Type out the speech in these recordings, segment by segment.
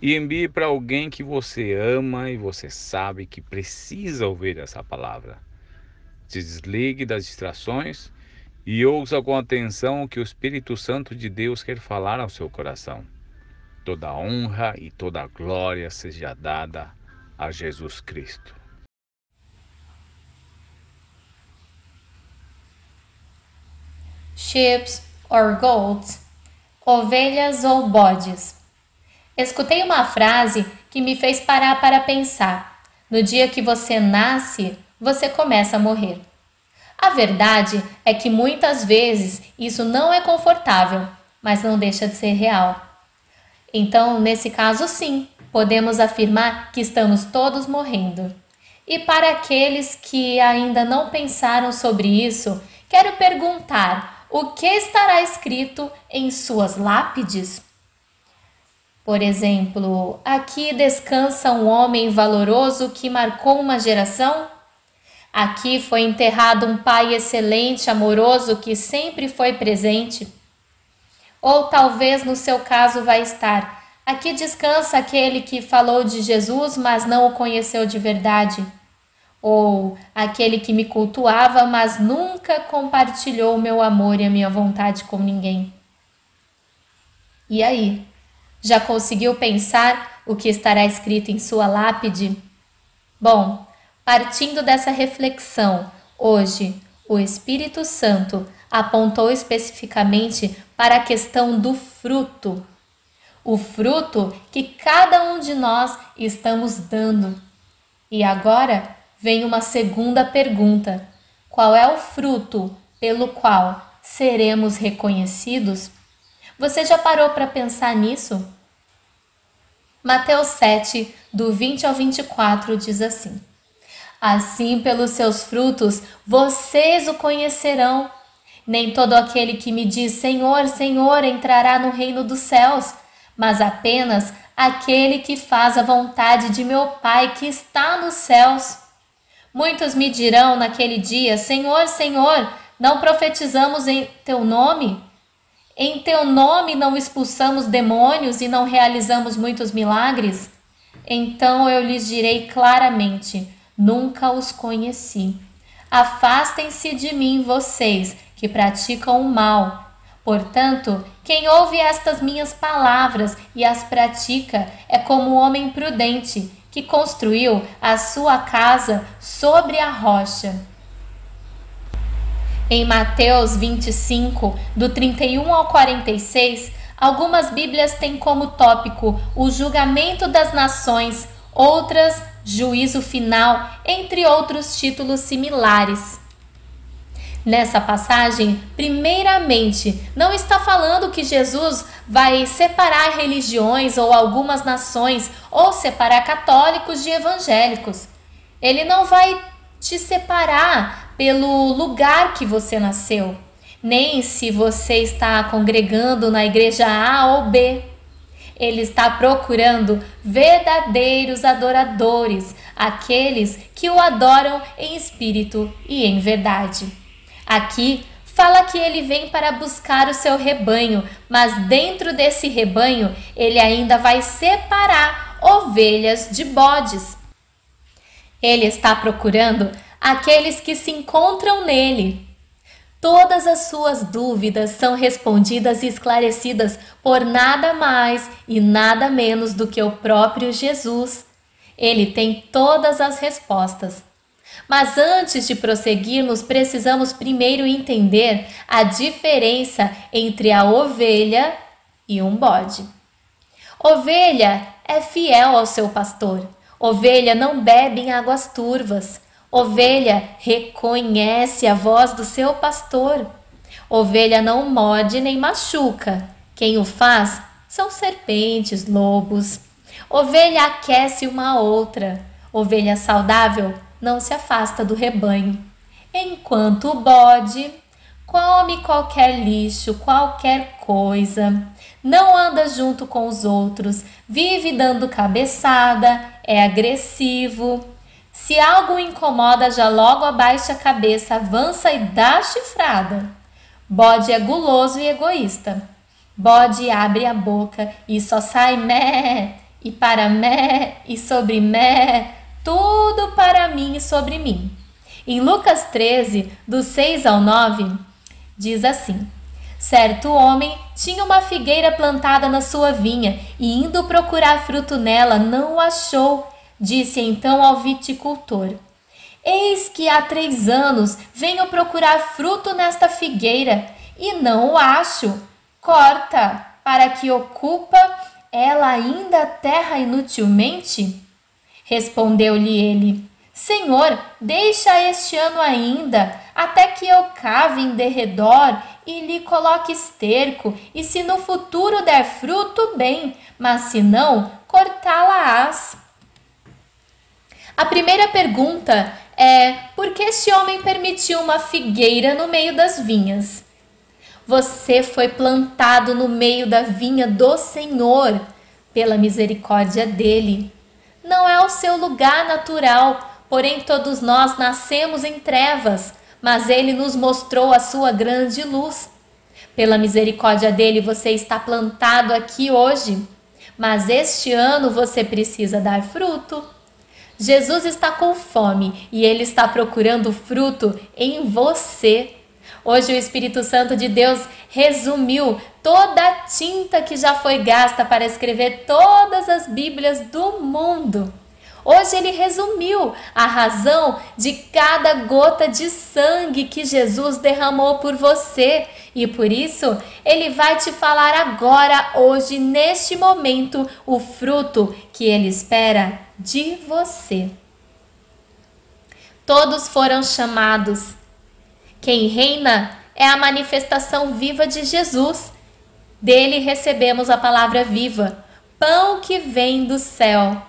e envie para alguém que você ama e você sabe que precisa ouvir essa palavra. Se desligue das distrações e ouça com atenção o que o Espírito Santo de Deus quer falar ao seu coração. Toda honra e toda glória seja dada a Jesus Cristo. Ships or goats, ovelhas ou bodes. Escutei uma frase que me fez parar para pensar. No dia que você nasce, você começa a morrer. A verdade é que muitas vezes isso não é confortável, mas não deixa de ser real. Então, nesse caso, sim, podemos afirmar que estamos todos morrendo. E para aqueles que ainda não pensaram sobre isso, quero perguntar: o que estará escrito em suas lápides? Por exemplo, aqui descansa um homem valoroso que marcou uma geração? Aqui foi enterrado um pai excelente, amoroso, que sempre foi presente? Ou talvez no seu caso vai estar: aqui descansa aquele que falou de Jesus, mas não o conheceu de verdade. Ou aquele que me cultuava, mas nunca compartilhou meu amor e a minha vontade com ninguém. E aí? Já conseguiu pensar o que estará escrito em sua lápide? Bom, partindo dessa reflexão, hoje o Espírito Santo apontou especificamente para a questão do fruto. O fruto que cada um de nós estamos dando. E agora vem uma segunda pergunta: qual é o fruto pelo qual seremos reconhecidos? Você já parou para pensar nisso? Mateus 7, do 20 ao 24, diz assim: Assim, pelos seus frutos, vocês o conhecerão. Nem todo aquele que me diz Senhor, Senhor entrará no reino dos céus, mas apenas aquele que faz a vontade de meu Pai que está nos céus. Muitos me dirão naquele dia: Senhor, Senhor, não profetizamos em teu nome? Em teu nome não expulsamos demônios e não realizamos muitos milagres? Então eu lhes direi claramente: nunca os conheci. Afastem-se de mim, vocês que praticam o mal. Portanto, quem ouve estas minhas palavras e as pratica é como um homem prudente que construiu a sua casa sobre a rocha. Em Mateus 25, do 31 ao 46, algumas Bíblias têm como tópico o julgamento das nações, outras, juízo final, entre outros títulos similares. Nessa passagem, primeiramente, não está falando que Jesus vai separar religiões ou algumas nações ou separar católicos de evangélicos. Ele não vai te separar pelo lugar que você nasceu, nem se você está congregando na igreja A ou B. Ele está procurando verdadeiros adoradores, aqueles que o adoram em espírito e em verdade. Aqui fala que ele vem para buscar o seu rebanho, mas dentro desse rebanho ele ainda vai separar ovelhas de bodes. Ele está procurando aqueles que se encontram nele. Todas as suas dúvidas são respondidas e esclarecidas por nada mais e nada menos do que o próprio Jesus. Ele tem todas as respostas. Mas antes de prosseguirmos, precisamos primeiro entender a diferença entre a ovelha e um bode. Ovelha é fiel ao seu pastor. Ovelha não bebe em águas turvas. Ovelha reconhece a voz do seu pastor. Ovelha não morde nem machuca. Quem o faz são serpentes, lobos. Ovelha aquece uma outra. Ovelha saudável não se afasta do rebanho. Enquanto o bode come qualquer lixo, qualquer coisa, não anda junto com os outros, vive dando cabeçada, é agressivo. Se algo incomoda, já logo abaixa a cabeça, avança e dá chifrada. Bode é guloso e egoísta. Bode abre a boca e só sai mé, e para mé, e sobre mé, tudo para mim e sobre mim. Em Lucas 13, do 6 ao 9, diz assim: Certo homem tinha uma figueira plantada na sua vinha e, indo procurar fruto nela, não o achou. Disse então ao viticultor: Eis que há três anos venho procurar fruto nesta figueira e não o acho. Corta, para que ocupa ela ainda a terra inutilmente? Respondeu-lhe ele: Senhor, deixa este ano ainda, até que eu cave em derredor e lhe coloque esterco, e se no futuro der fruto, bem, mas se não, cortá-la-ás. A primeira pergunta é: por que este homem permitiu uma figueira no meio das vinhas? Você foi plantado no meio da vinha do Senhor, pela misericórdia dele. Não é o seu lugar natural, porém todos nós nascemos em trevas mas ele nos mostrou a sua grande luz. Pela misericórdia dele, você está plantado aqui hoje, mas este ano você precisa dar fruto. Jesus está com fome e ele está procurando fruto em você. Hoje o Espírito Santo de Deus resumiu toda a tinta que já foi gasta para escrever todas as Bíblias do mundo. Hoje ele resumiu a razão de cada gota de sangue que Jesus derramou por você. E por isso, ele vai te falar agora, hoje, neste momento, o fruto que ele espera de você. Todos foram chamados. Quem reina é a manifestação viva de Jesus. Dele recebemos a palavra viva, pão que vem do céu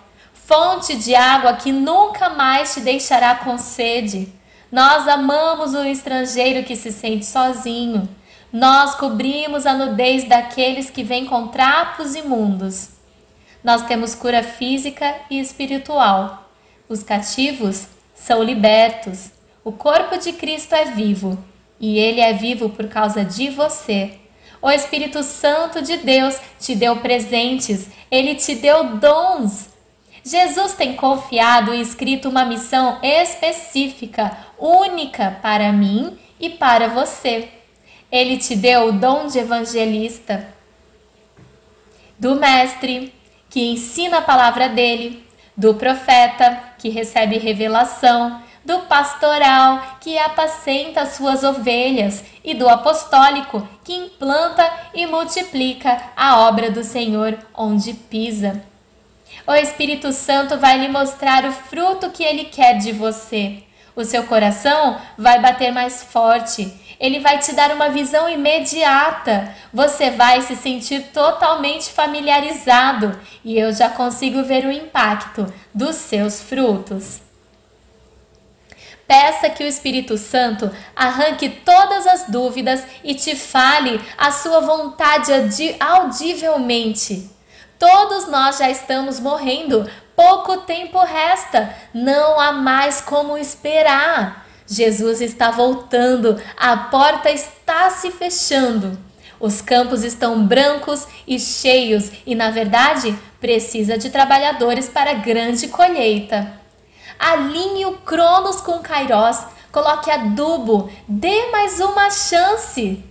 fonte de água que nunca mais te deixará com sede. Nós amamos o estrangeiro que se sente sozinho. Nós cobrimos a nudez daqueles que vêm com trapos imundos. Nós temos cura física e espiritual. Os cativos são libertos. O corpo de Cristo é vivo e ele é vivo por causa de você. O Espírito Santo de Deus te deu presentes, ele te deu dons. Jesus tem confiado e escrito uma missão específica, única para mim e para você. Ele te deu o dom de evangelista, do mestre, que ensina a palavra dele, do profeta, que recebe revelação, do pastoral, que apacenta as suas ovelhas, e do apostólico, que implanta e multiplica a obra do Senhor onde pisa. O Espírito Santo vai lhe mostrar o fruto que ele quer de você. O seu coração vai bater mais forte. Ele vai te dar uma visão imediata. Você vai se sentir totalmente familiarizado e eu já consigo ver o impacto dos seus frutos. Peça que o Espírito Santo arranque todas as dúvidas e te fale a sua vontade audivelmente. Todos nós já estamos morrendo, pouco tempo resta, não há mais como esperar. Jesus está voltando, a porta está se fechando. Os campos estão brancos e cheios e, na verdade, precisa de trabalhadores para grande colheita. Alinhe o Cronos com Kairos, coloque adubo, dê mais uma chance.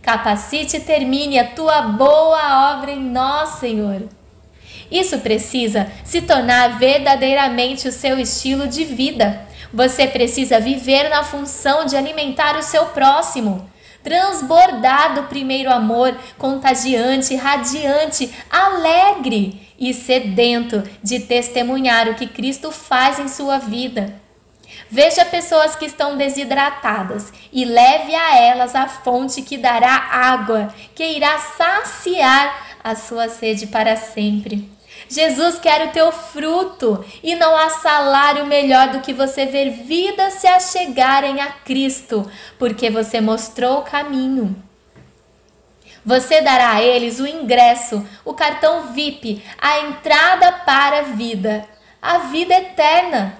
Capacite e termine a tua boa obra em nós, Senhor. Isso precisa se tornar verdadeiramente o seu estilo de vida. Você precisa viver na função de alimentar o seu próximo. Transbordar do primeiro amor, contagiante, radiante, alegre e sedento de testemunhar o que Cristo faz em sua vida. Veja pessoas que estão desidratadas e leve a elas a fonte que dará água, que irá saciar a sua sede para sempre. Jesus quer o teu fruto e não há salário melhor do que você ver vidas se achegarem a Cristo, porque você mostrou o caminho. Você dará a eles o ingresso, o cartão VIP, a entrada para a vida, a vida eterna.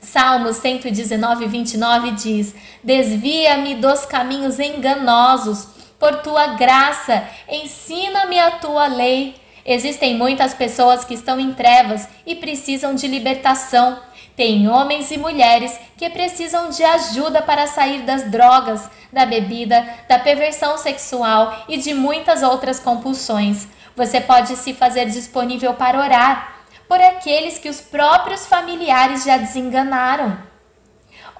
Salmo 119, 29 diz: Desvia-me dos caminhos enganosos, por tua graça, ensina-me a tua lei. Existem muitas pessoas que estão em trevas e precisam de libertação. Tem homens e mulheres que precisam de ajuda para sair das drogas, da bebida, da perversão sexual e de muitas outras compulsões. Você pode se fazer disponível para orar por aqueles que os próprios familiares já desenganaram.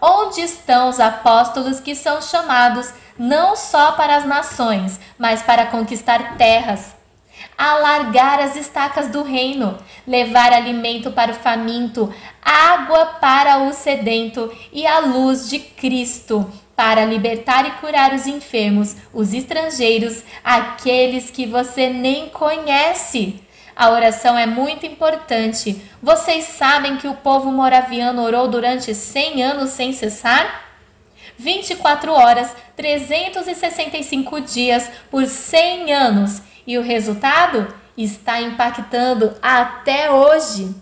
Onde estão os apóstolos que são chamados não só para as nações, mas para conquistar terras, alargar as estacas do reino, levar alimento para o faminto, água para o sedento e a luz de Cristo, para libertar e curar os enfermos, os estrangeiros, aqueles que você nem conhece. A oração é muito importante. Vocês sabem que o povo moraviano orou durante 100 anos sem cessar? 24 horas, 365 dias por 100 anos e o resultado está impactando até hoje.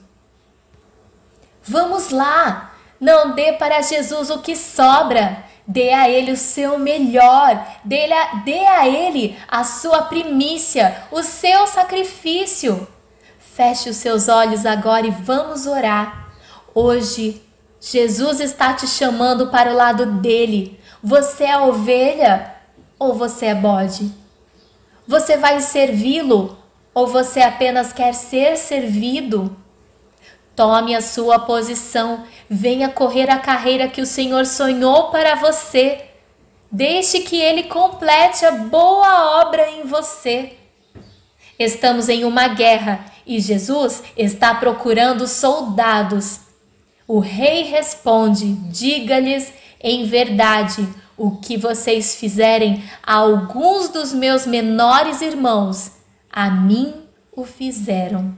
Vamos lá! Não dê para Jesus o que sobra. Dê a Ele o seu melhor. Dê a, dê a Ele a sua primícia, o seu sacrifício. Feche os seus olhos agora e vamos orar. Hoje, Jesus está te chamando para o lado dele. Você é ovelha ou você é bode? Você vai servi-lo ou você apenas quer ser servido? Tome a sua posição, venha correr a carreira que o Senhor sonhou para você. Deixe que ele complete a boa obra em você. Estamos em uma guerra e Jesus está procurando soldados. O rei responde: Diga-lhes em verdade o que vocês fizerem a alguns dos meus menores irmãos, a mim o fizeram.